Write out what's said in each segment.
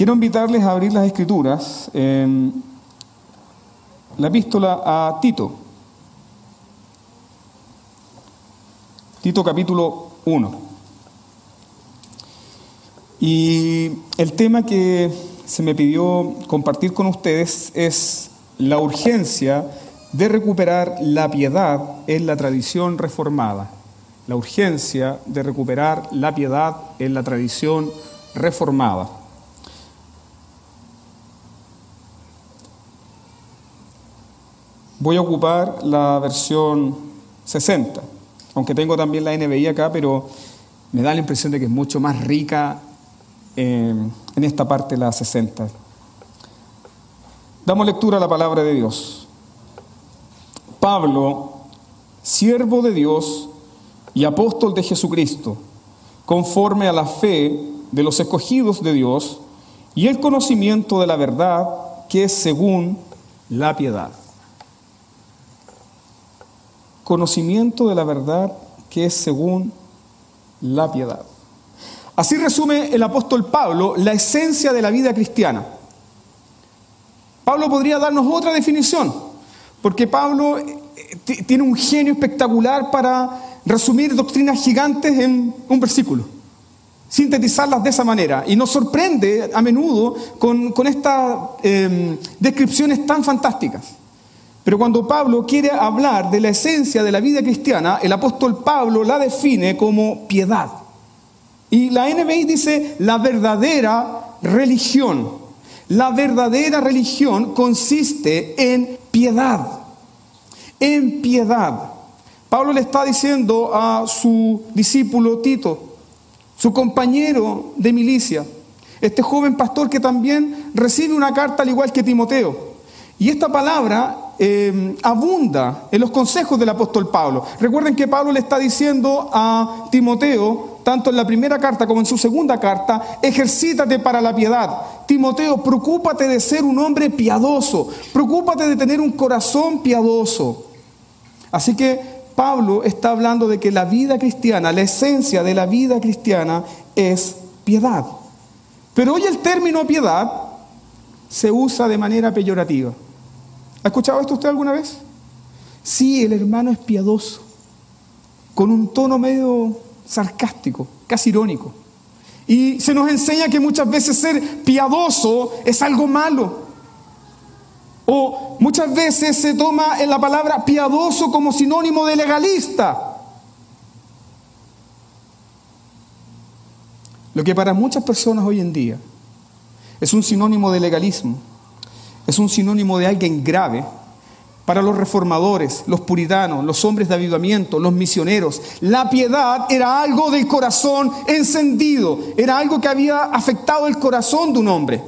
Quiero invitarles a abrir las escrituras en la epístola a Tito. Tito capítulo 1. Y el tema que se me pidió compartir con ustedes es la urgencia de recuperar la piedad en la tradición reformada. La urgencia de recuperar la piedad en la tradición reformada. Voy a ocupar la versión 60, aunque tengo también la NBI acá, pero me da la impresión de que es mucho más rica en esta parte la 60. Damos lectura a la palabra de Dios. Pablo, siervo de Dios y apóstol de Jesucristo, conforme a la fe de los escogidos de Dios y el conocimiento de la verdad que es según la piedad. Conocimiento de la verdad que es según la piedad. Así resume el apóstol Pablo la esencia de la vida cristiana. Pablo podría darnos otra definición, porque Pablo eh, tiene un genio espectacular para resumir doctrinas gigantes en un versículo, sintetizarlas de esa manera. Y nos sorprende a menudo con, estas em, descripciones tan fantásticas. Pero cuando Pablo quiere hablar de la esencia de la vida cristiana, el apóstol Pablo la define como piedad. Y la NBI dice la verdadera religión. La verdadera religión consiste en piedad, en piedad. Pablo le está diciendo a su discípulo Tito, su compañero de milicia, este joven pastor que también recibe una carta al igual que Timoteo. Y esta palabra eh, abunda en los consejos del apóstol Pablo. Recuerden que Pablo le está diciendo a Timoteo, tanto en la primera carta como en su segunda carta, ejercítate para la piedad. Timoteo, preocúpate de ser un hombre piadoso, preocúpate de tener un corazón piadoso. Así que Pablo está hablando de que la vida cristiana, la esencia de la vida cristiana es piedad. Pero hoy el término piedad se usa de manera peyorativa. ¿Ha escuchado esto usted alguna vez? Sí, el hermano es piadoso, con un tono medio sarcástico, casi irónico. Y se nos enseña que muchas veces ser piadoso es algo malo. O muchas veces se toma en la palabra piadoso como sinónimo de legalista. Lo que para muchas personas hoy en día es un sinónimo de legalismo, es un sinónimo de alguien grave, para los reformadores, los puritanos, los hombres de avivamiento, los misioneros. La piedad era algo del corazón encendido, era algo que había afectado el corazón de un hombre.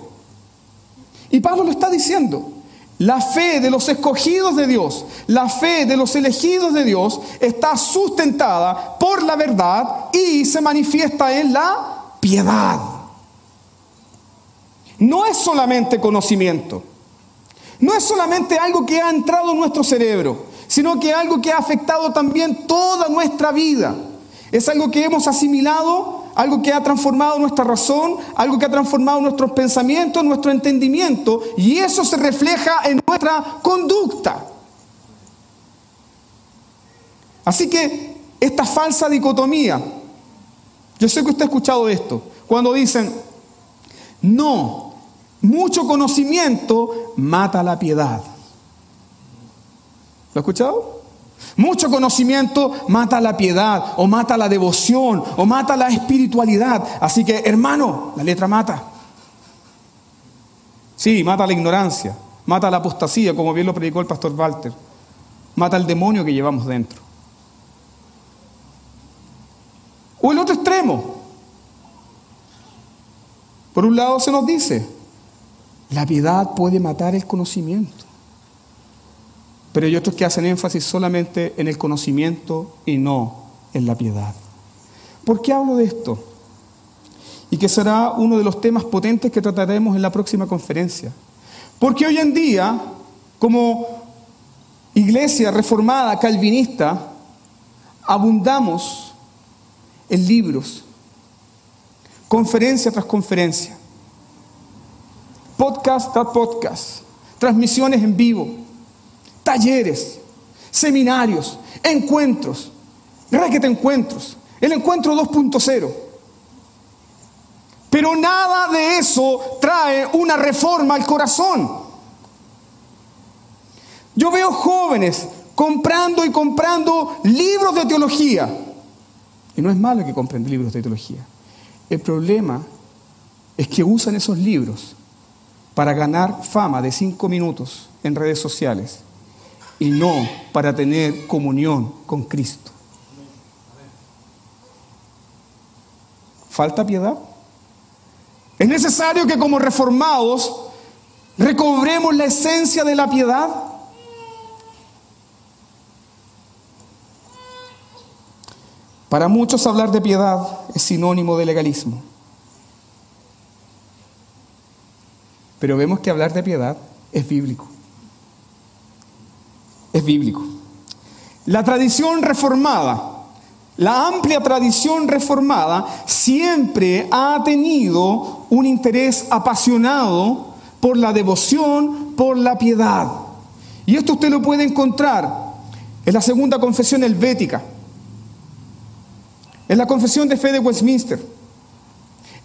Y Pablo lo está diciendo. La fe de los escogidos de Dios, la fe de los elegidos de Dios está sustentada por la verdad y se manifiesta en la piedad. No es solamente conocimiento. No es solamente algo que ha entrado en nuestro cerebro, sino que algo que ha afectado también toda nuestra vida. Es algo que hemos asimilado, algo que ha transformado nuestra razón, algo que ha transformado nuestros pensamientos, nuestro entendimiento, y eso se refleja en nuestra conducta. Así que esta falsa dicotomía, yo sé que usted ha escuchado esto, cuando dicen, no, mucho conocimiento mata la piedad. ¿Lo ha escuchado? Mucho conocimiento mata la piedad, o mata la devoción, o mata la espiritualidad. Así que, hermano, la letra mata. Sí, mata la ignorancia, mata la apostasía, como bien lo predicó el pastor Walter. Mata el demonio que llevamos dentro. O el otro extremo. Por un lado se nos dice, la piedad puede matar el conocimiento. Pero hay otros que hacen énfasis solamente en el conocimiento y no en la piedad. ¿Por qué hablo de esto? Y que será uno de los temas potentes que trataremos en la próxima conferencia. Porque hoy en día, como iglesia reformada, calvinista, abundamos en libros, conferencia tras conferencia podcast tras podcast, transmisiones en vivo, talleres, seminarios, encuentros, te encuentros, el encuentro 2.0. Pero nada de eso trae una reforma al corazón. Yo veo jóvenes comprando y comprando libros de teología. Y no es malo que compren libros de teología. El problema es que usan esos libros para ganar fama de cinco minutos en redes sociales y no para tener comunión con Cristo. ¿Falta piedad? Es necesario que como reformados recobremos la esencia de la piedad. Para muchos hablar de piedad es sinónimo de legalismo. Pero vemos que hablar de piedad es bíblico. Es bíblico. La tradición reformada, la amplia tradición reformada, siempre ha tenido un interés apasionado por la devoción, por la piedad. Y esto usted lo puede encontrar en la segunda confesión helvética, en la confesión de fe de Westminster,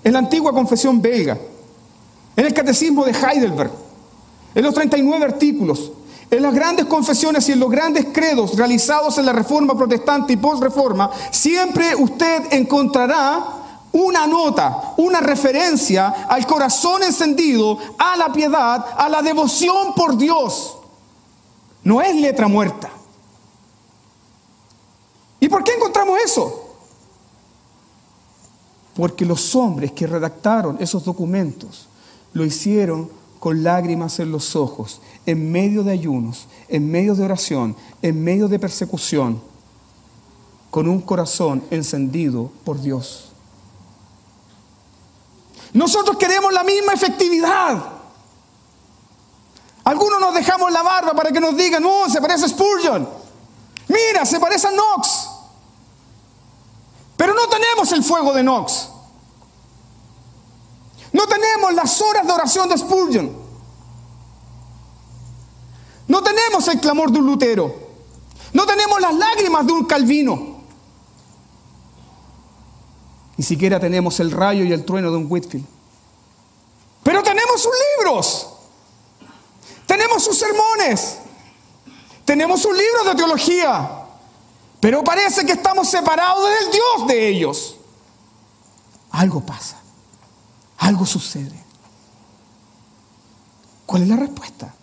en la antigua confesión belga en el catecismo de Heidelberg, en los 39 artículos, en las grandes confesiones y en los grandes credos realizados en la Reforma Protestante y Postreforma, siempre usted encontrará una nota, una referencia al corazón encendido, a la piedad, a la devoción por Dios. No es letra muerta. ¿Y por qué encontramos eso? Porque los hombres que redactaron esos documentos lo hicieron con lágrimas en los ojos, en medio de ayunos, en medio de oración, en medio de persecución, con un corazón encendido por Dios. Nosotros queremos la misma efectividad. Algunos nos dejamos la barba para que nos digan, no, oh, se parece a Spurgeon. Mira, se parece a Knox. Pero no tenemos el fuego de Knox. No tenemos las horas de oración de Spurgeon. No tenemos el clamor de un Lutero. No tenemos las lágrimas de un Calvino. Ni siquiera tenemos el rayo y el trueno de un Whitfield. Pero tenemos sus libros. Tenemos sus sermones. Tenemos sus libros de teología. Pero parece que estamos separados del Dios de ellos. Algo pasa algo sucede. ¿Cuál es la respuesta?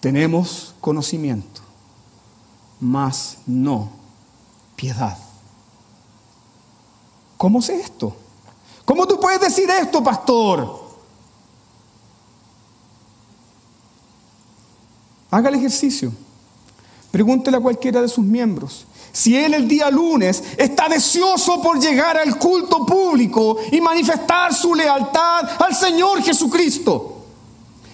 Tenemos conocimiento, mas no piedad. ¿Cómo sé esto? ¿Cómo tú puedes decir esto, pastor? Haga el ejercicio. Pregúntele a cualquiera de sus miembros. Si él el día lunes está deseoso por llegar al culto público y manifestar su lealtad al Señor Jesucristo,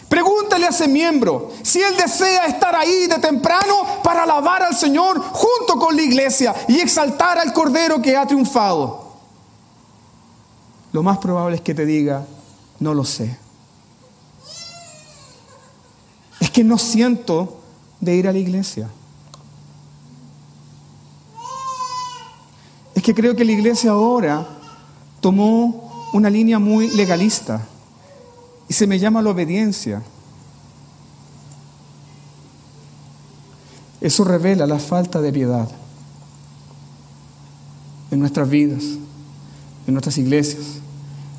pregúntale a ese miembro si él desea estar ahí de temprano para alabar al Señor junto con la iglesia y exaltar al Cordero que ha triunfado. Lo más probable es que te diga, no lo sé. Es que no siento de ir a la iglesia. Que creo que la iglesia ahora tomó una línea muy legalista y se me llama la obediencia. Eso revela la falta de piedad en nuestras vidas, en nuestras iglesias,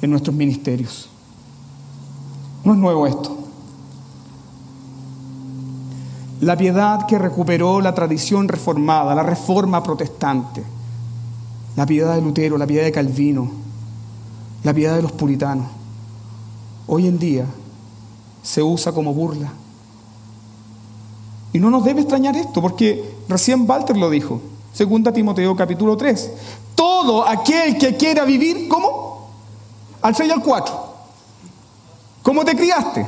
en nuestros ministerios. No es nuevo esto. La piedad que recuperó la tradición reformada, la reforma protestante la piedad de Lutero, la piedad de Calvino, la piedad de los puritanos, hoy en día se usa como burla. Y no nos debe extrañar esto, porque recién Walter lo dijo, segunda Timoteo capítulo 3. Todo aquel que quiera vivir, ¿cómo? Al 6 y al 4. ¿Cómo te criaste?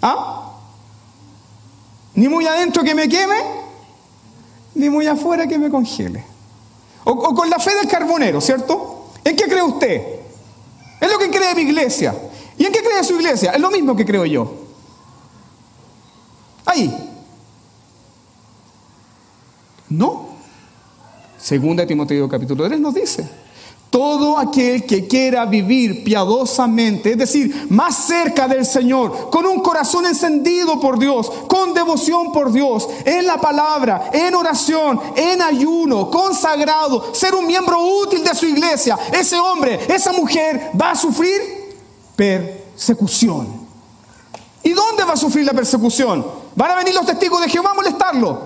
¿Ah? Ni muy adentro que me queme, ni muy afuera que me congele. O, con la fe del carbonero, ¿cierto? ¿En qué cree usted? Es lo que cree mi iglesia. ¿Y en qué cree su iglesia? Es lo mismo que creo yo. Ahí. No. Segunda Timoteo capítulo 3 nos dice, todo aquel que quiera vivir piadosamente, es decir, más cerca del Señor, con un corazón encendido por Dios, con devoción por Dios, en la palabra, en oración, en ayuno, consagrado, ser un miembro útil de su iglesia, ese hombre, esa mujer va a sufrir persecución. ¿Y dónde va a sufrir la persecución? ¿Van a venir los testigos de Jehová a molestarlo?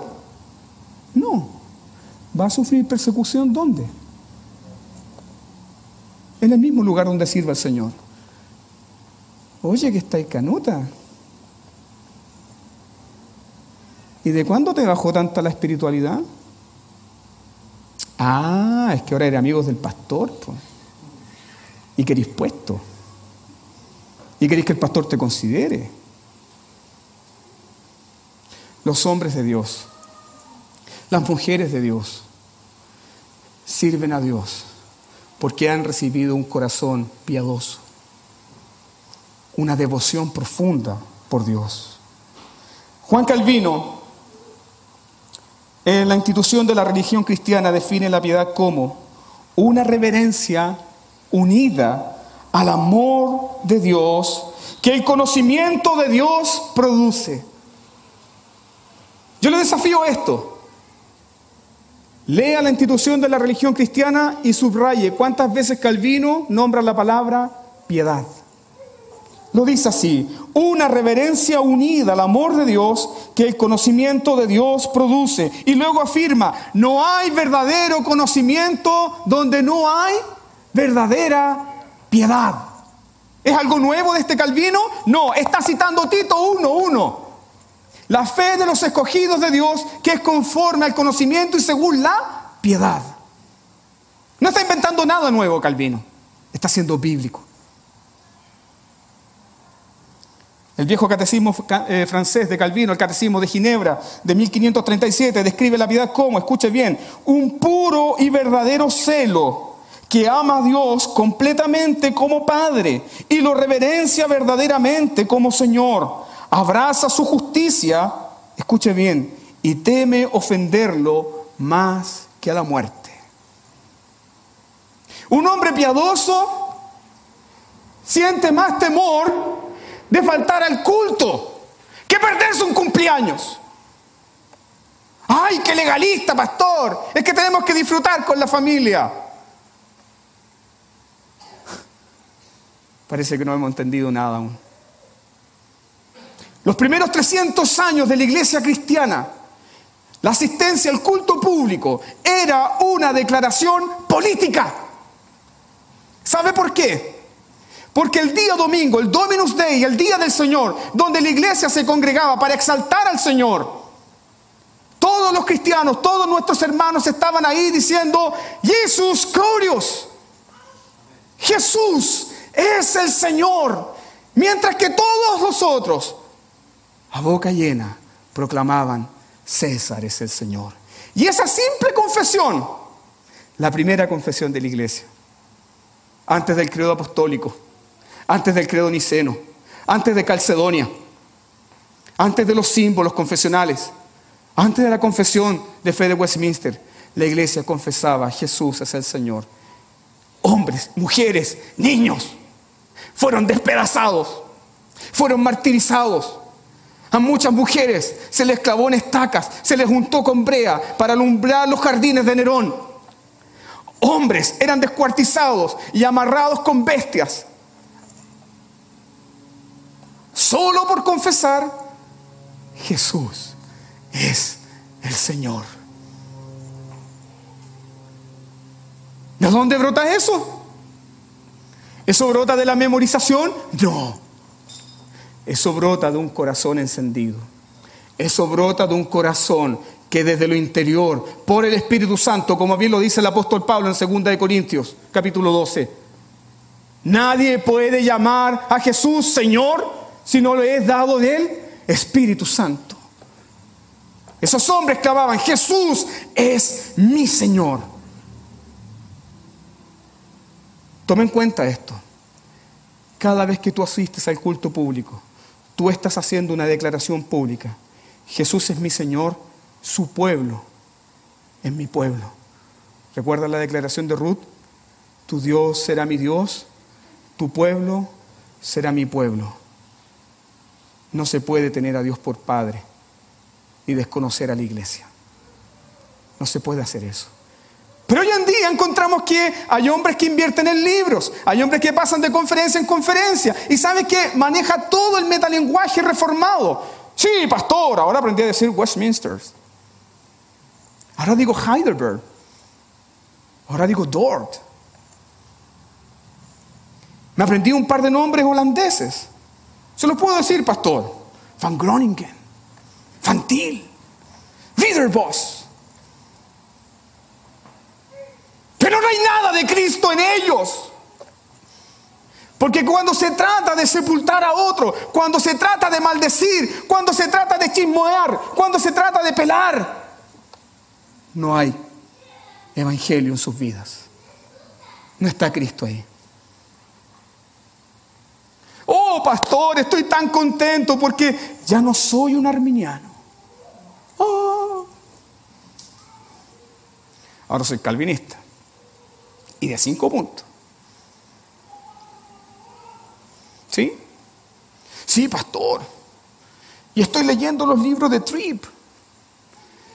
No. ¿Va a sufrir persecución dónde? En el mismo lugar donde sirva el Señor. Oye, que está canuta. ¿Y de cuándo te bajó tanta la espiritualidad? Ah, es que ahora eres amigos del pastor. Y queréis puesto. Y queréis que el pastor te considere. Los hombres de Dios, las mujeres de Dios, sirven a Dios porque han recibido un corazón piadoso, una devoción profunda por Dios. Juan Calvino, en la institución de la religión cristiana, define la piedad como una reverencia unida al amor de Dios que el conocimiento de Dios produce. Yo le desafío esto. Lea la institución de la religión cristiana y subraye cuántas veces Calvino nombra la palabra piedad. Lo dice así, una reverencia unida al amor de Dios que el conocimiento de Dios produce. Y luego afirma, no hay verdadero conocimiento donde no hay verdadera piedad. ¿Es algo nuevo de este Calvino? No, está citando Tito 1.1. La fe de los escogidos de Dios que es conforme al conocimiento y según la piedad. No está inventando nada nuevo Calvino, está siendo bíblico. El viejo catecismo eh, francés de Calvino, el catecismo de Ginebra de 1537, describe la piedad como, escuche bien, un puro y verdadero celo que ama a Dios completamente como Padre y lo reverencia verdaderamente como Señor abraza su justicia, escuche bien, y teme ofenderlo más que a la muerte. Un hombre piadoso siente más temor de faltar al culto que perderse un cumpleaños. ¡Ay, qué legalista, pastor! Es que tenemos que disfrutar con la familia. Parece que no hemos entendido nada aún. Los primeros 300 años de la iglesia cristiana, la asistencia al culto público era una declaración política. ¿Sabe por qué? Porque el día domingo, el Dominus Dei, el día del Señor, donde la iglesia se congregaba para exaltar al Señor, todos los cristianos, todos nuestros hermanos estaban ahí diciendo, Jesús glorios, Jesús es el Señor. Mientras que todos nosotros a boca llena proclamaban, César es el Señor. Y esa simple confesión, la primera confesión de la iglesia, antes del credo apostólico, antes del credo niceno, antes de Calcedonia, antes de los símbolos confesionales, antes de la confesión de fe de Westminster, la iglesia confesaba, Jesús es el Señor. Hombres, mujeres, niños fueron despedazados, fueron martirizados, a muchas mujeres se les clavó en estacas, se les juntó con brea para alumbrar los jardines de Nerón. Hombres eran descuartizados y amarrados con bestias. Solo por confesar, Jesús es el Señor. ¿De dónde brota eso? ¿Eso brota de la memorización? No. Eso brota de un corazón encendido. Eso brota de un corazón que desde lo interior, por el Espíritu Santo, como bien lo dice el apóstol Pablo en 2 Corintios, capítulo 12, nadie puede llamar a Jesús Señor si no le es dado de él Espíritu Santo. Esos hombres clamaban, Jesús es mi Señor. Tomen en cuenta esto. Cada vez que tú asistes al culto público, tú estás haciendo una declaración pública. Jesús es mi Señor, su pueblo es mi pueblo. ¿Recuerda la declaración de Ruth? Tu Dios será mi Dios, tu pueblo será mi pueblo. No se puede tener a Dios por Padre y desconocer a la iglesia. No se puede hacer eso. Encontramos que hay hombres que invierten en libros, hay hombres que pasan de conferencia en conferencia y sabe que maneja todo el metalenguaje reformado. Sí, pastor, ahora aprendí a decir Westminster. Ahora digo Heidelberg. Ahora digo Dort. Me aprendí un par de nombres holandeses. Se los puedo decir, pastor. Van Groningen, Van Til, Pero no hay nada de Cristo en ellos. Porque cuando se trata de sepultar a otro, cuando se trata de maldecir, cuando se trata de chismoear, cuando se trata de pelar, no hay evangelio en sus vidas. No está Cristo ahí. Oh, pastor, estoy tan contento porque ya no soy un arminiano. Oh. Ahora soy calvinista. Y de cinco puntos. ¿Sí? Sí, pastor. Y estoy leyendo los libros de Tripp.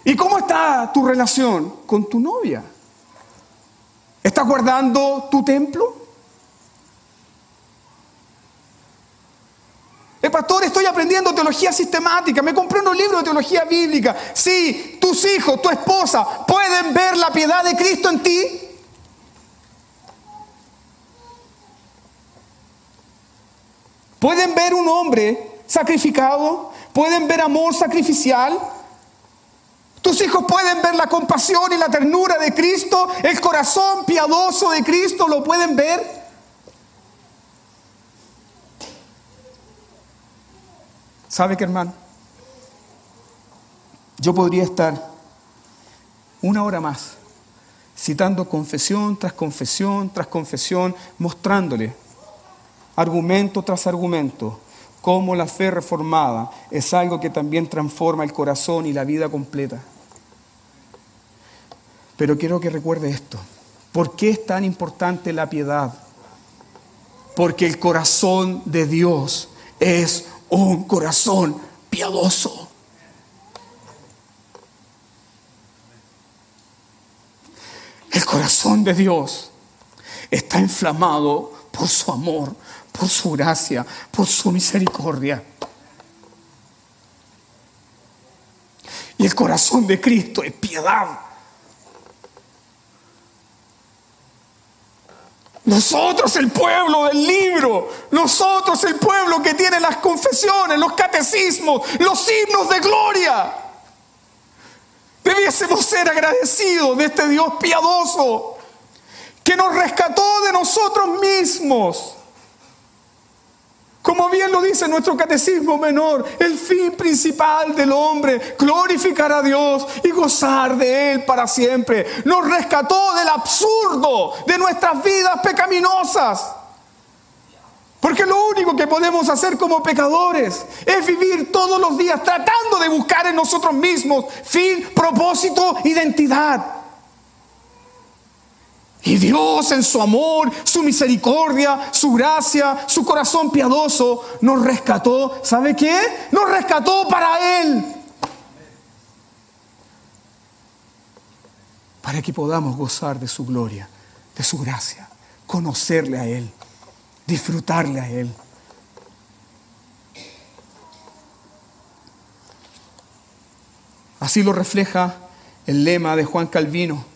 ¿Y cómo está tu relación con tu novia? ¿Estás guardando tu templo? El pastor, estoy aprendiendo teología sistemática, me compré unos libros de teología bíblica. Sí, tus hijos, tu esposa, pueden ver la piedad de Cristo en ti. Pueden ver un hombre sacrificado, pueden ver amor sacrificial, tus hijos pueden ver la compasión y la ternura de Cristo, el corazón piadoso de Cristo, ¿lo pueden ver? ¿Sabe qué, hermano? Yo podría estar una hora más citando confesión tras confesión tras confesión, mostrándole argumento tras argumento cómo la fe reformada es algo que también transforma el corazón y la vida completa. Pero quiero que recuerde esto. ¿Por qué es tan importante la piedad? Porque el corazón de Dios es un corazón piadoso. El corazón de Dios está inflamado por su amor, por su gracia, por su misericordia. Y el corazón de Cristo es piedad. Nosotros el pueblo del libro, nosotros el pueblo que tiene las confesiones, los catecismos, los himnos de gloria. Debiésemos ser agradecidos de este Dios piadoso que nos rescató de nosotros mismos como bien lo dice nuestro catecismo menor, el fin principal del hombre, glorificar a Dios y gozar de Él para siempre. Nos rescató del absurdo de nuestras vidas pecaminosas. Porque lo único que podemos hacer como pecadores es vivir todos los días tratando de buscar en nosotros mismos fin, propósito, identidad. Y Dios en su amor, su misericordia, su gracia, su corazón piadoso nos rescató. ¿Sabe qué? Nos rescató para Él. Para que podamos gozar de su gloria, de su gracia, conocerle a Él, disfrutarle a Él. Así lo refleja el lema de Juan Calvino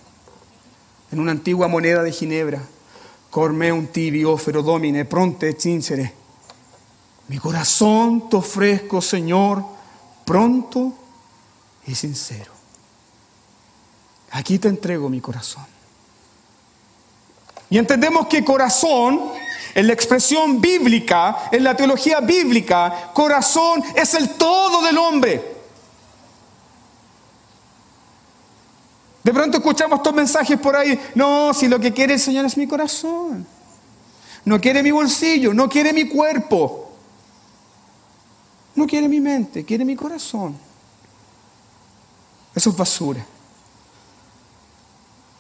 en una antigua moneda de Ginebra. Un tibio domine pronte cincere. Mi corazón te ofrezco, Señor, pronto y sincero. Aquí te entrego mi corazón. Y entendemos que corazón, en la expresión bíblica, en la teología bíblica, corazón es el todo del hombre. De pronto escuchamos estos mensajes por ahí. No, si lo que quiere el Señor es mi corazón. no quiere mi bolsillo, no quiere mi cuerpo, no quiere mi mente, quiere mi corazón. Eso es basura.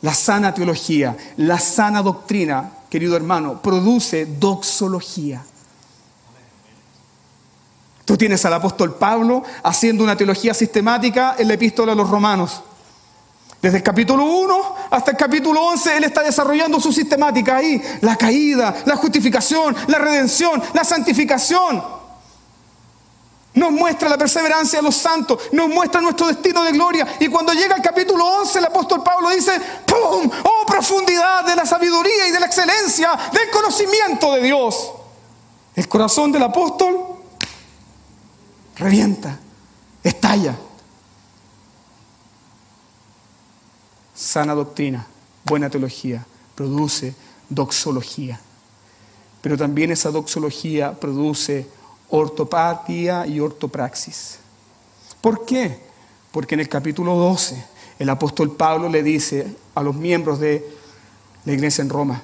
La sana teología, la sana doctrina, querido hermano, produce doxología. Tú tienes al apóstol Pablo haciendo una teología sistemática en la epístola a los romanos. Desde el capítulo 1 hasta el capítulo 11, Él está desarrollando su sistemática ahí. La caída, la justificación, la redención, la santificación. Nos muestra la perseverancia de los santos, nos muestra nuestro destino de gloria. Y cuando llega el capítulo 11, el apóstol Pablo dice, ¡pum! ¡Oh profundidad de la sabiduría y de la excelencia, del conocimiento de Dios! El corazón del apóstol revienta, estalla. Sana doctrina, buena teología, produce doxología. Pero también esa doxología produce ortopatía y ortopraxis. ¿Por qué? Porque en el capítulo 12 el apóstol Pablo le dice a los miembros de la iglesia en Roma,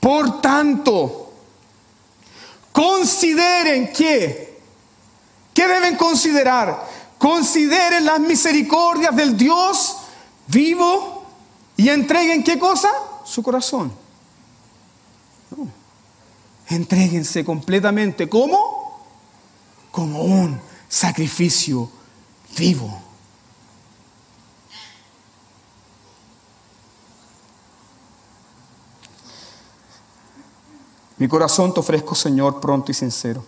por tanto, consideren que, ¿qué deben considerar? Consideren las misericordias del Dios vivo y entreguen qué cosa? Su corazón. Entréguense completamente. ¿Cómo? Como un sacrificio vivo. Mi corazón te ofrezco, Señor, pronto y sincero.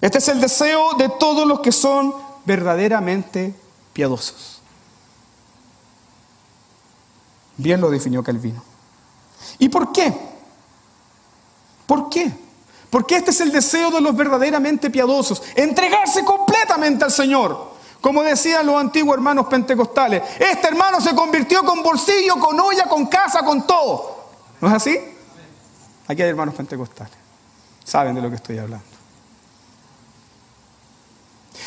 Este es el deseo de todos los que son verdaderamente piadosos. Bien lo definió Calvino. ¿Y por qué? ¿Por qué? Porque este es el deseo de los verdaderamente piadosos, entregarse completamente al Señor. Como decían los antiguos hermanos pentecostales, este hermano se convirtió con bolsillo, con olla, con casa, con todo. ¿No es así? Aquí hay hermanos pentecostales. Saben de lo que estoy hablando.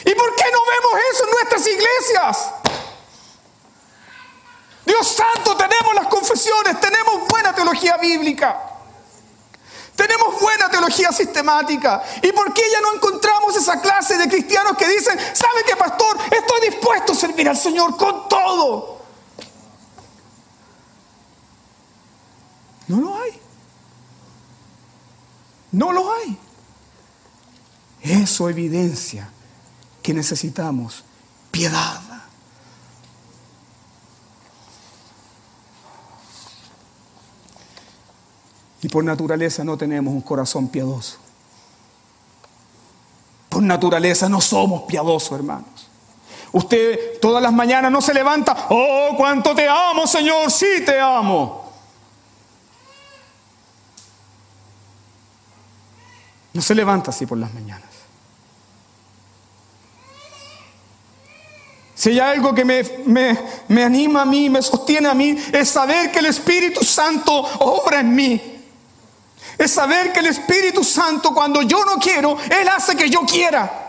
¿Y por qué no vemos eso en nuestras iglesias? Dios santo, tenemos las confesiones, tenemos buena teología bíblica. Tenemos buena teología sistemática. ¿Y por qué ya no encontramos esa clase de cristianos que dicen, ¿sabe qué, pastor? Estoy dispuesto a servir al Señor con todo. No lo hay. No lo hay. Eso evidencia que necesitamos piedad. Y por naturaleza no tenemos un corazón piadoso. Por naturaleza no somos piadosos, hermanos. Usted todas las mañanas no se levanta, oh, cuánto te amo, Señor, sí te amo. No se levanta así por las mañanas. Si hay algo que me, me, me anima a mí, me sostiene a mí, es saber que el Espíritu Santo obra en mí. Es saber que el Espíritu Santo cuando yo no quiero, Él hace que yo quiera.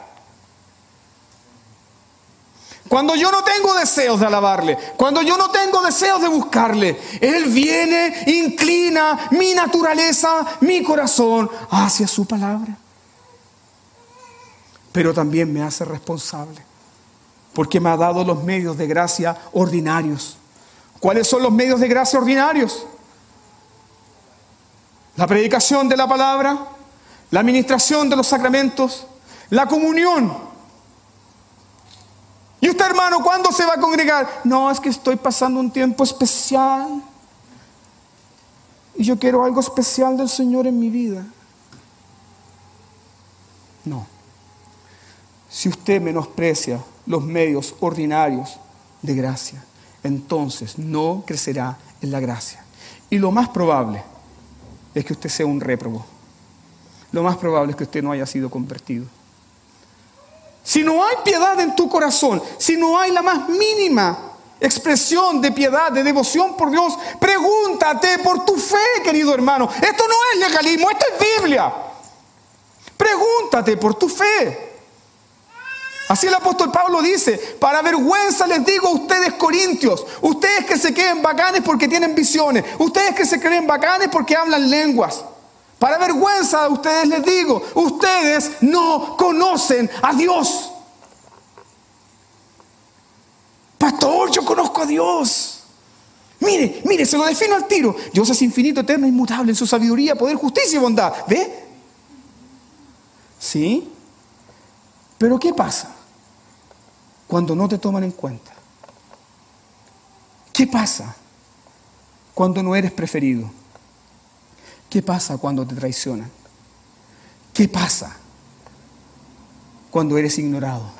Cuando yo no tengo deseos de alabarle, cuando yo no tengo deseos de buscarle, Él viene, inclina mi naturaleza, mi corazón hacia su palabra. Pero también me hace responsable, porque me ha dado los medios de gracia ordinarios. ¿Cuáles son los medios de gracia ordinarios? La predicación de la palabra, la administración de los sacramentos, la comunión. ¿Y usted, hermano, cuándo se va a congregar? No, es que estoy pasando un tiempo especial. Y yo quiero algo especial del Señor en mi vida. No. Si usted menosprecia los medios ordinarios de gracia, entonces no crecerá en la gracia. Y lo más probable es que usted sea un réprobo. Lo más probable es que usted no haya sido convertido. Si no hay piedad en tu corazón, si no hay la más mínima expresión de piedad, de devoción por Dios, pregúntate por tu fe, querido hermano. Esto no es legalismo, esto es Biblia. Pregúntate por tu fe. Así el apóstol Pablo dice, para vergüenza les digo a ustedes corintios, ustedes que se creen bacanes porque tienen visiones, ustedes que se creen bacanes porque hablan lenguas. Para vergüenza a ustedes les digo, ustedes no conocen a Dios. Pastor, yo conozco a Dios. Mire, mire, se lo defino al tiro. Dios es infinito, eterno, inmutable en su sabiduría, poder, justicia y bondad. ¿Ve? ¿Sí? Pero ¿qué pasa cuando no te toman en cuenta? ¿Qué pasa cuando no eres preferido? ¿Qué pasa cuando te traicionan? ¿Qué pasa cuando eres ignorado?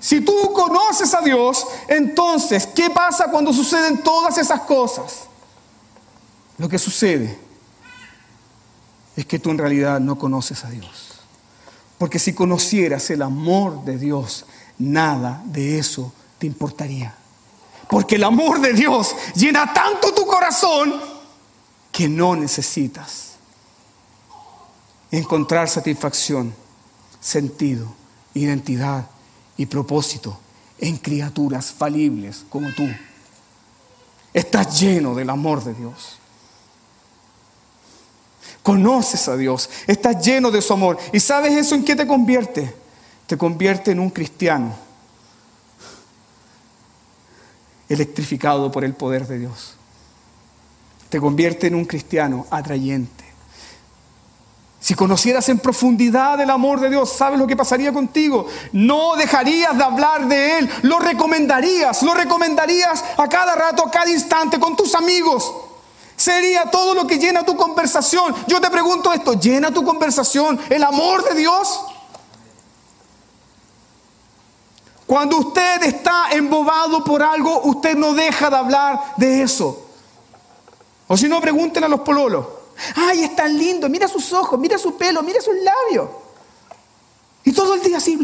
Si tú conoces a Dios, entonces, ¿qué pasa cuando suceden todas esas cosas? Lo que sucede es que tú en realidad no conoces a Dios. Porque si conocieras el amor de Dios, nada de eso te importaría. Porque el amor de Dios llena tanto tu corazón que no necesitas encontrar satisfacción, sentido, identidad y propósito en criaturas falibles como tú. Estás lleno del amor de Dios. Conoces a Dios, estás lleno de su amor. ¿Y sabes eso en qué te convierte? Te convierte en un cristiano electrificado por el poder de Dios. Te convierte en un cristiano atrayente. Si conocieras en profundidad el amor de Dios, ¿sabes lo que pasaría contigo? No dejarías de hablar de Él, lo recomendarías, lo recomendarías a cada rato, a cada instante, con tus amigos. Sería todo lo que llena tu conversación. Yo te pregunto esto, ¿llena tu conversación el amor de Dios? Cuando usted está embobado por algo, usted no deja de hablar de eso. O si no, pregúntenle a los pololos. Ay, es tan lindo, mira sus ojos, mira su pelo, mira sus labios. Y todo el día así.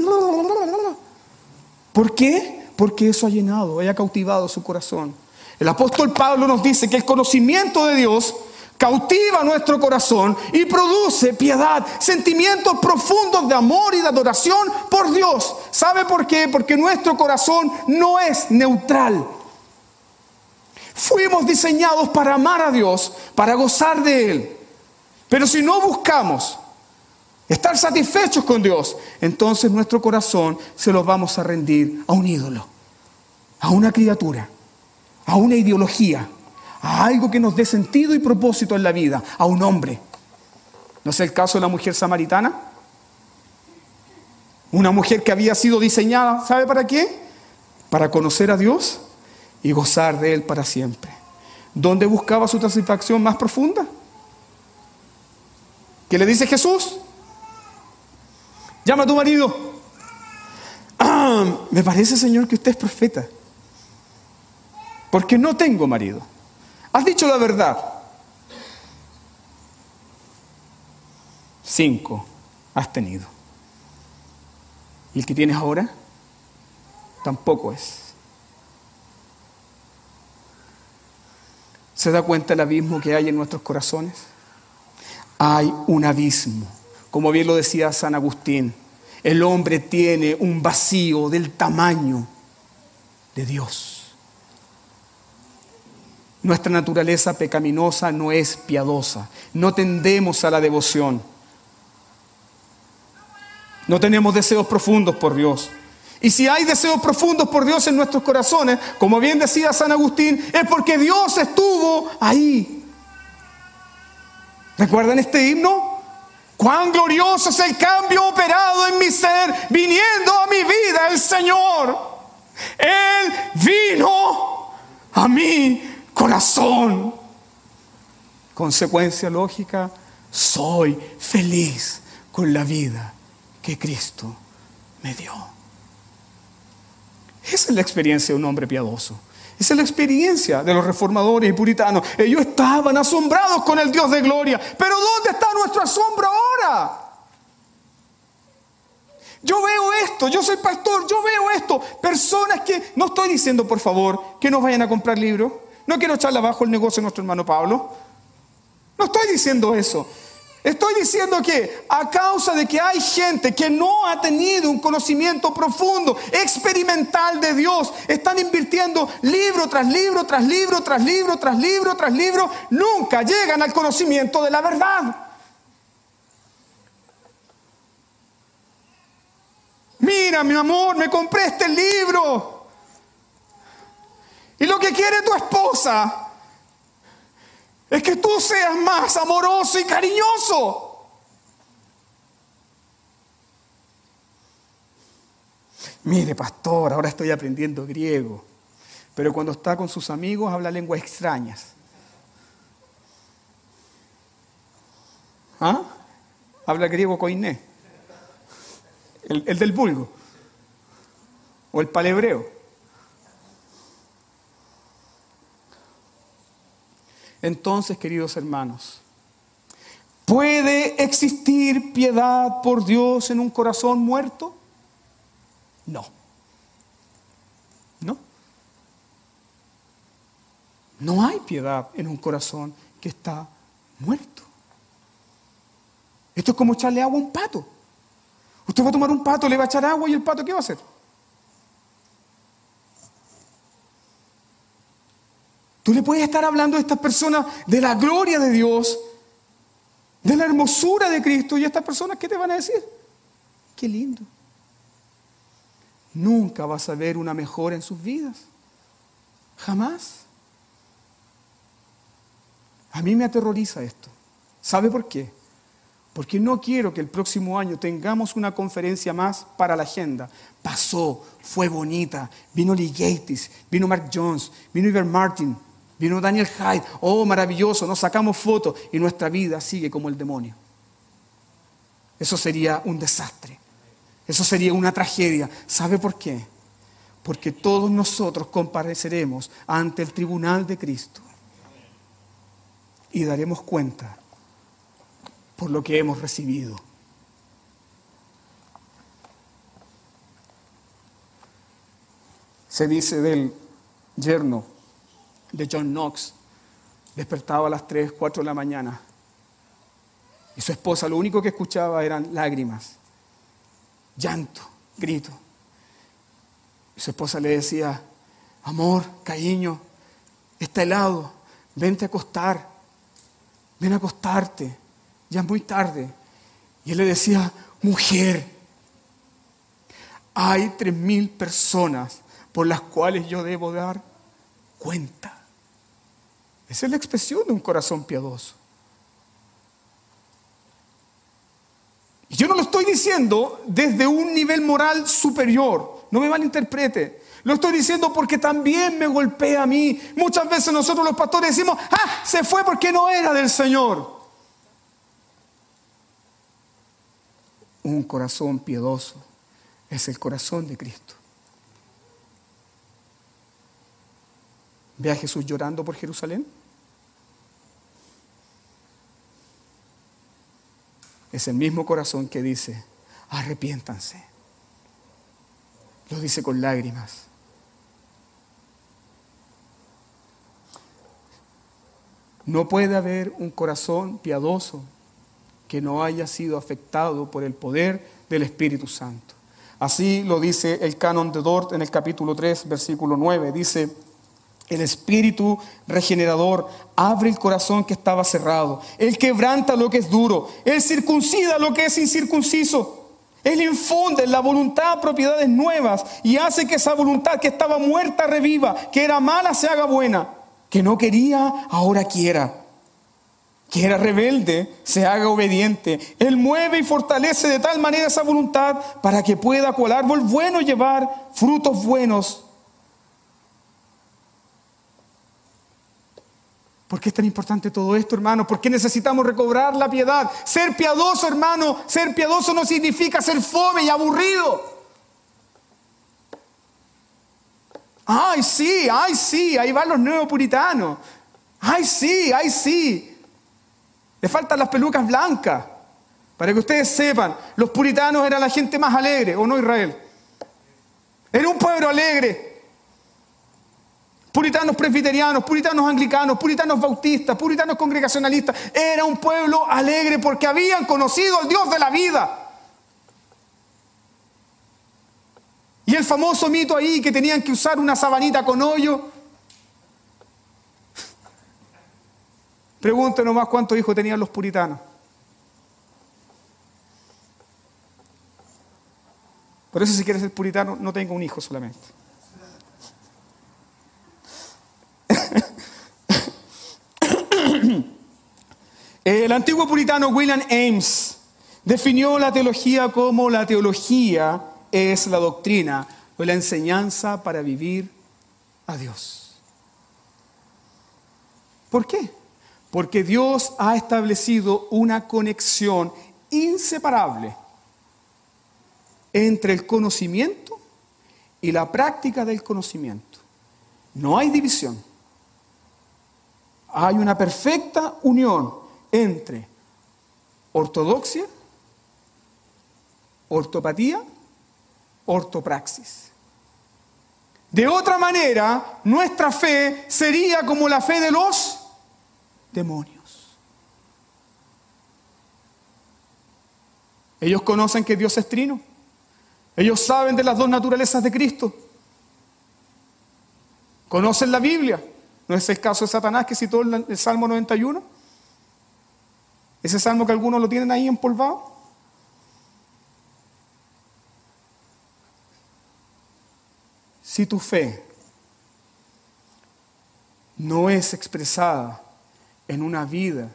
¿Por qué? Porque eso ha llenado, haya cautivado su corazón. El apóstol Pablo nos dice que el conocimiento de Dios cautiva nuestro corazón y produce piedad, sentimientos profundos de amor y de adoración por Dios. ¿Sabe por qué? Porque nuestro corazón no es neutral. Fuimos diseñados para amar a Dios, para gozar de Él. Pero si no buscamos estar satisfechos con Dios, entonces nuestro corazón se lo vamos a rendir a un ídolo, a una criatura, a una ideología, a algo que nos dé sentido y propósito en la vida, a un hombre. ¿No es el caso de la mujer samaritana? Una mujer que había sido diseñada, ¿sabe para qué? Para conocer a Dios y gozar de Él para siempre. ¿Dónde buscaba su satisfacción más profunda? ¿Qué le dice Jesús? Llama a tu marido. Ah, me parece, Señor, que usted es profeta. Porque no tengo marido. Has dicho la verdad. Cinco has tenido. ¿Y el que tienes ahora? Tampoco es. ¿Se da cuenta el abismo que hay en nuestros corazones? Hay un abismo. Como bien lo decía San Agustín, el hombre tiene un vacío del tamaño de Dios. Nuestra naturaleza pecaminosa no es piadosa. No tendemos a la devoción. No tenemos deseos profundos por Dios. Y si hay deseos profundos por Dios en nuestros corazones, como bien decía San Agustín, es porque Dios estuvo ahí. ¿Recuerdan este himno? Cuán glorioso es el cambio operado en mi ser, viniendo a mi vida el Señor. Él vino a mi corazón. Consecuencia lógica, soy feliz con la vida que Cristo me dio. Esa es la experiencia de un hombre piadoso. Esa es la experiencia de los reformadores y puritanos. Ellos estaban asombrados con el Dios de gloria. Pero ¿dónde está nuestro asombro ahora? Yo veo esto, yo soy pastor, yo veo esto. Personas que, no estoy diciendo por favor que nos vayan a comprar libros. No quiero echarle abajo el negocio de nuestro hermano Pablo. No estoy diciendo eso. Estoy diciendo que a causa de que hay gente que no ha tenido un conocimiento profundo, experimental de Dios, están invirtiendo libro tras libro, tras libro, tras libro, tras libro, tras libro, nunca llegan al conocimiento de la verdad. Mira, mi amor, me compré este libro. Quiere tu esposa es que tú seas más amoroso y cariñoso. Mire, pastor, ahora estoy aprendiendo griego, pero cuando está con sus amigos habla lenguas extrañas. ¿Ah? Habla griego coiné, el, el del vulgo, o el palebreo. Entonces, queridos hermanos, ¿puede existir piedad por Dios en un corazón muerto? No. No. No hay piedad en un corazón que está muerto. Esto es como echarle agua a un pato. Usted va a tomar un pato, le va a echar agua y el pato ¿qué va a hacer? Tú le puedes estar hablando a estas personas de la gloria de Dios, de la hermosura de Cristo, y estas personas, ¿qué te van a decir? Qué lindo. Nunca vas a ver una mejora en sus vidas. Jamás. A mí me aterroriza esto. ¿Sabe por qué? Porque no quiero que el próximo año tengamos una conferencia más para la agenda. Pasó, fue bonita. Vino Lee Gates, vino Mark Jones, vino Iver Martin, Vino Daniel Hyde, oh maravilloso, nos sacamos fotos y nuestra vida sigue como el demonio. Eso sería un desastre. Eso sería una tragedia. ¿Sabe por qué? Porque todos nosotros compareceremos ante el tribunal de Cristo y daremos cuenta por lo que hemos recibido. Se dice del yerno de John Knox despertaba a las 3, 4 de la mañana y su esposa lo único que escuchaba eran lágrimas, llanto, grito. Y su esposa le decía, amor, cariño, está helado, vente a acostar, ven a acostarte, ya es muy tarde. Y él le decía, mujer, hay tres mil personas por las cuales yo debo dar cuenta. Esa es la expresión de un corazón piadoso. Y yo no lo estoy diciendo desde un nivel moral superior, no me malinterprete. Lo estoy diciendo porque también me golpea a mí. Muchas veces nosotros los pastores decimos, ah, se fue porque no era del Señor. Un corazón piedoso es el corazón de Cristo. Ve a Jesús llorando por Jerusalén. Es el mismo corazón que dice, arrepiéntanse. Lo dice con lágrimas. No puede haber un corazón piadoso que no haya sido afectado por el poder del Espíritu Santo. Así lo dice el canon de Dort en el capítulo 3, versículo 9. Dice, el espíritu regenerador abre el corazón que estaba cerrado. Él quebranta lo que es duro. Él circuncida lo que es incircunciso. Él infunde en la voluntad propiedades nuevas y hace que esa voluntad que estaba muerta reviva, que era mala se haga buena, que no quería ahora quiera, que era rebelde se haga obediente. Él mueve y fortalece de tal manera esa voluntad para que pueda cual árbol bueno llevar frutos buenos ¿Por qué es tan importante todo esto, hermano? ¿Por qué necesitamos recobrar la piedad? Ser piadoso, hermano, ser piadoso no significa ser fome y aburrido. Ay, sí, ay, sí, ahí van los nuevos puritanos. Ay, sí, ay, sí. Le faltan las pelucas blancas. Para que ustedes sepan, los puritanos eran la gente más alegre, ¿o no Israel? Era un pueblo alegre. Puritanos presbiterianos, puritanos anglicanos, puritanos bautistas, puritanos congregacionalistas. Era un pueblo alegre porque habían conocido al Dios de la vida. Y el famoso mito ahí que tenían que usar una sabanita con hoyo. Pregúntenos más cuántos hijos tenían los puritanos. Por eso si quieres ser puritano, no tenga un hijo solamente. El antiguo puritano William Ames definió la teología como la teología es la doctrina o la enseñanza para vivir a Dios. ¿Por qué? Porque Dios ha establecido una conexión inseparable entre el conocimiento y la práctica del conocimiento. No hay división. Hay una perfecta unión entre ortodoxia, ortopatía, ortopraxis. De otra manera, nuestra fe sería como la fe de los demonios. Ellos conocen que Dios es trino. Ellos saben de las dos naturalezas de Cristo. Conocen la Biblia. ¿No es el caso de Satanás que citó el Salmo 91? Ese salmo que algunos lo tienen ahí empolvado. Si tu fe no es expresada en una vida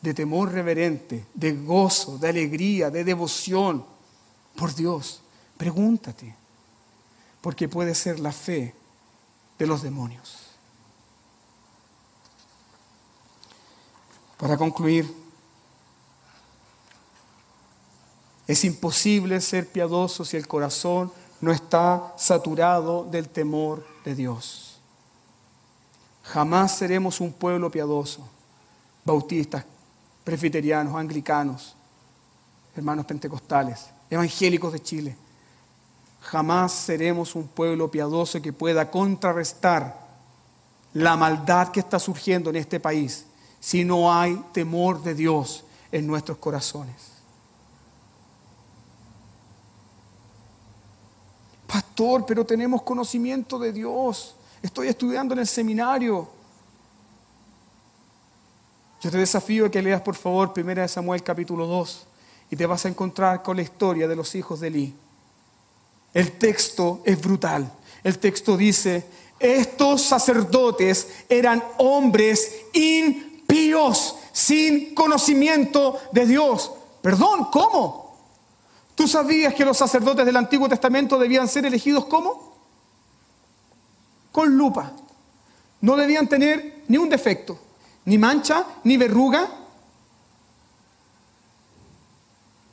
de temor reverente, de gozo, de alegría, de devoción por Dios, Pregúntate, porque puede ser la fe de los demonios. Para concluir, es imposible ser piadoso si el corazón no está saturado del temor de Dios. Jamás seremos un pueblo piadoso, bautistas, presbiterianos, anglicanos, hermanos pentecostales, evangélicos de Chile jamás seremos un pueblo piadoso que pueda contrarrestar la maldad que está surgiendo en este país si no hay temor de Dios en nuestros corazones. Pero tenemos conocimiento de Dios. Estoy estudiando en el seminario. Yo te desafío a que leas por favor 1 Samuel capítulo 2 y te vas a encontrar con la historia de los hijos de Eli. El texto es brutal. El texto dice, estos sacerdotes eran hombres impíos, sin conocimiento de Dios. Perdón, ¿cómo? ¿Tú sabías que los sacerdotes del Antiguo Testamento debían ser elegidos cómo? Con lupa. No debían tener ni un defecto, ni mancha, ni verruga,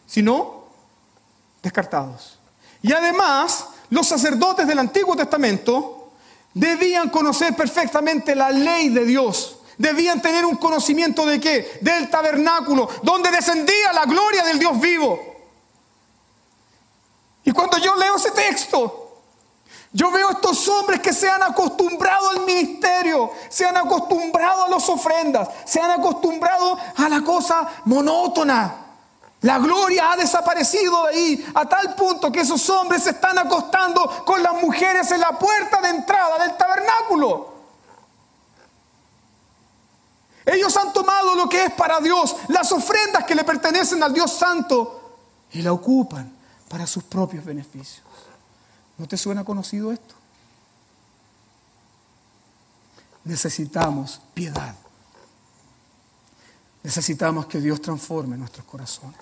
sino descartados. Y además, los sacerdotes del Antiguo Testamento debían conocer perfectamente la ley de Dios. Debían tener un conocimiento de qué? Del tabernáculo, donde descendía la gloria del Dios vivo. Y cuando yo leo ese texto, yo veo estos hombres que se han acostumbrado al ministerio, se han acostumbrado a las ofrendas, se han acostumbrado a la cosa monótona. La gloria ha desaparecido de ahí a tal punto que esos hombres se están acostando con las mujeres en la puerta de entrada del tabernáculo. Ellos han tomado lo que es para Dios, las ofrendas que le pertenecen al Dios Santo, y la ocupan para sus propios beneficios. ¿No te suena conocido esto? Necesitamos piedad. Necesitamos que Dios transforme nuestros corazones.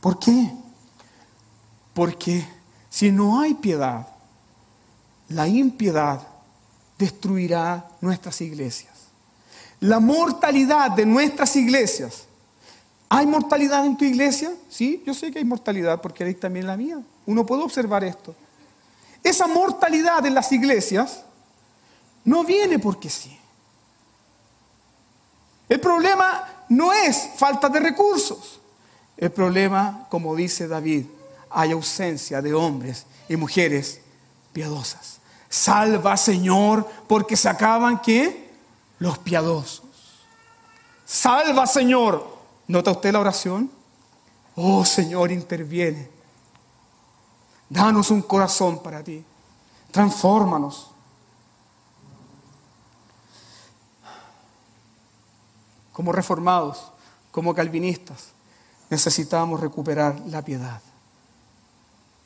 ¿Por qué? Porque si no hay piedad, la impiedad destruirá nuestras iglesias. La mortalidad de nuestras iglesias. ¿Hay mortalidad en tu iglesia? Sí, yo sé que hay mortalidad porque hay también la mía. Uno puede observar esto. Esa mortalidad en las iglesias no viene porque sí. El problema no es falta de recursos. El problema, como dice David, hay ausencia de hombres y mujeres piadosas, Salva, Señor, porque se acaban qué? Los piadosos. Salva, Señor. ¿Nota usted la oración? Oh, Señor, interviene. Danos un corazón para ti. Transfórmanos. Como reformados, como calvinistas, necesitamos recuperar la piedad.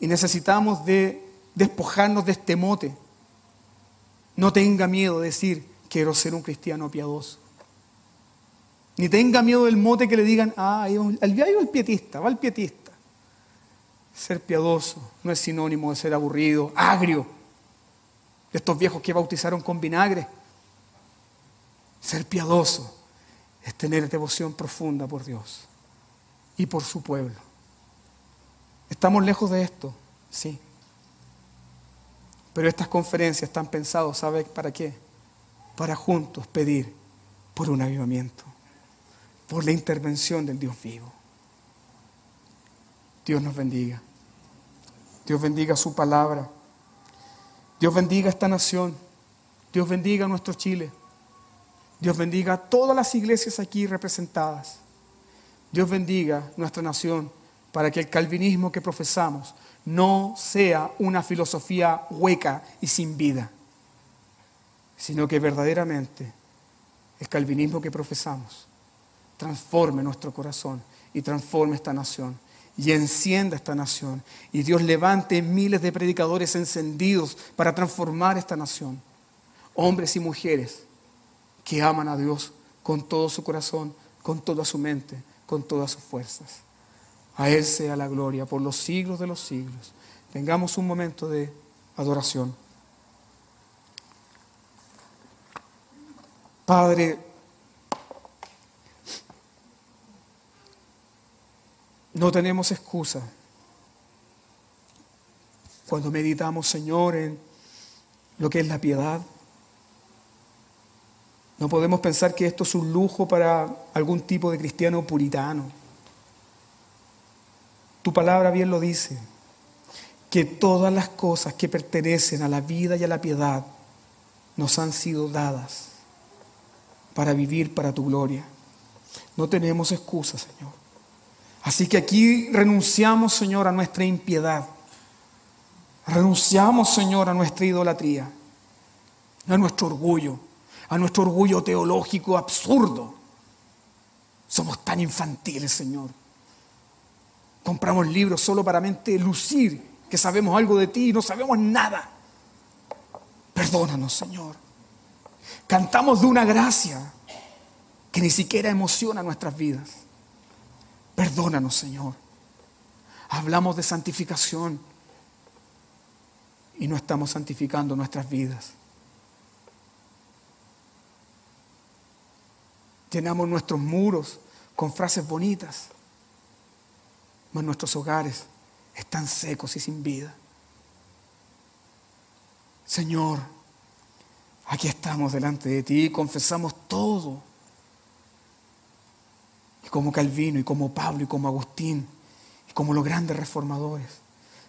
Y necesitamos de despojarnos de este mote. No tenga miedo de decir, quiero ser un cristiano piadoso. Ni tenga miedo del mote que le digan, ah, ahí va el pietista, va el pietista. Ser piadoso no es sinónimo de ser aburrido, agrio. De estos viejos que bautizaron con vinagre. Ser piadoso es tener devoción profunda por Dios y por su pueblo. ¿Estamos lejos de esto? Sí. Pero estas conferencias están pensadas, ¿sabe para qué? Para juntos pedir por un avivamiento, por la intervención del Dios vivo. Dios nos bendiga. Dios bendiga su palabra. Dios bendiga esta nación. Dios bendiga nuestro Chile. Dios bendiga a todas las iglesias aquí representadas. Dios bendiga nuestra nación para que el calvinismo que profesamos no sea una filosofía hueca y sin vida, sino que verdaderamente el calvinismo que profesamos transforme nuestro corazón y transforme esta nación y encienda esta nación. Y Dios levante miles de predicadores encendidos para transformar esta nación. Hombres y mujeres que aman a Dios con todo su corazón, con toda su mente, con todas sus fuerzas. A Él sea la gloria por los siglos de los siglos. Tengamos un momento de adoración. Padre, no tenemos excusa cuando meditamos, Señor, en lo que es la piedad no podemos pensar que esto es un lujo para algún tipo de cristiano puritano. Tu palabra bien lo dice, que todas las cosas que pertenecen a la vida y a la piedad nos han sido dadas para vivir para tu gloria. No tenemos excusa, Señor. Así que aquí renunciamos, Señor, a nuestra impiedad. Renunciamos, Señor, a nuestra idolatría, a nuestro orgullo a nuestro orgullo teológico absurdo. Somos tan infantiles, Señor. Compramos libros solo para mente lucir que sabemos algo de ti y no sabemos nada. Perdónanos, Señor. Cantamos de una gracia que ni siquiera emociona nuestras vidas. Perdónanos, Señor. Hablamos de santificación y no estamos santificando nuestras vidas. Llenamos nuestros muros con frases bonitas, mas nuestros hogares están secos y sin vida. Señor, aquí estamos delante de ti y confesamos todo. Como Calvino, y como Pablo, y como Agustín, y como los grandes reformadores.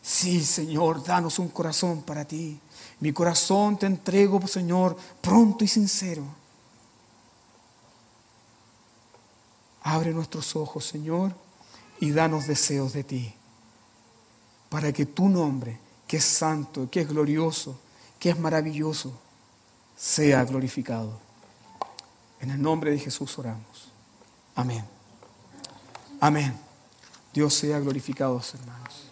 Sí, Señor, danos un corazón para ti. Mi corazón te entrego, Señor, pronto y sincero. Abre nuestros ojos, Señor, y danos deseos de ti, para que tu nombre, que es santo, que es glorioso, que es maravilloso, sea glorificado. En el nombre de Jesús oramos. Amén. Amén. Dios sea glorificado, hermanos.